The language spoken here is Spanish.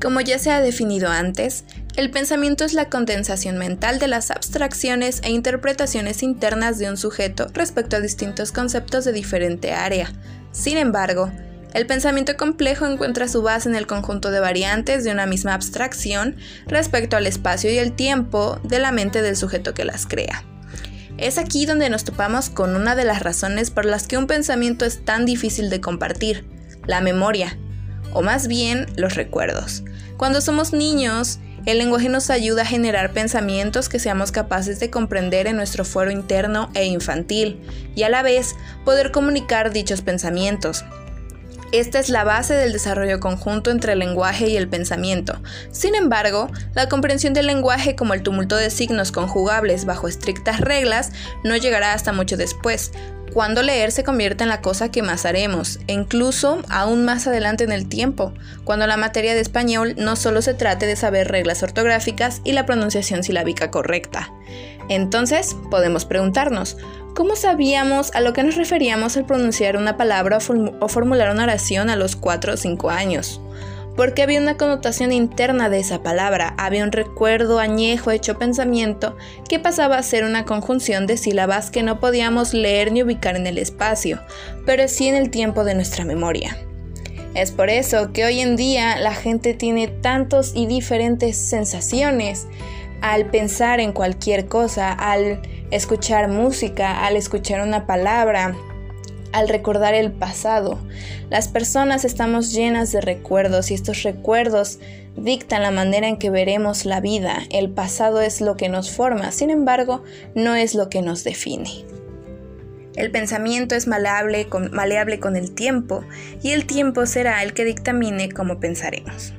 Como ya se ha definido antes, el pensamiento es la condensación mental de las abstracciones e interpretaciones internas de un sujeto respecto a distintos conceptos de diferente área. Sin embargo, el pensamiento complejo encuentra su base en el conjunto de variantes de una misma abstracción respecto al espacio y el tiempo de la mente del sujeto que las crea. Es aquí donde nos topamos con una de las razones por las que un pensamiento es tan difícil de compartir, la memoria, o más bien los recuerdos. Cuando somos niños, el lenguaje nos ayuda a generar pensamientos que seamos capaces de comprender en nuestro fuero interno e infantil, y a la vez poder comunicar dichos pensamientos. Esta es la base del desarrollo conjunto entre el lenguaje y el pensamiento. Sin embargo, la comprensión del lenguaje como el tumulto de signos conjugables bajo estrictas reglas no llegará hasta mucho después, cuando leer se convierte en la cosa que más haremos, e incluso aún más adelante en el tiempo, cuando la materia de español no solo se trate de saber reglas ortográficas y la pronunciación silábica correcta. Entonces, podemos preguntarnos, ¿cómo sabíamos a lo que nos referíamos al pronunciar una palabra o, formular una oración a los 4 o 5 años? Porque había una connotación interna de esa palabra, había un recuerdo añejo hecho pensamiento que pasaba a ser una conjunción de sílabas que no podíamos leer ni ubicar en el espacio, pero sí en el tiempo de nuestra memoria. Es por eso que hoy en día la gente tiene tantos y diferentes sensaciones al pensar en cualquier cosa, al escuchar música, al escuchar una palabra, al recordar el pasado. Las personas estamos llenas de recuerdos y estos recuerdos dictan la manera en que veremos la vida. El pasado es lo que nos forma, sin embargo, no es lo que nos define. El pensamiento es maleable con, maleable con el tiempo y el tiempo será el que dictamine cómo pensaremos.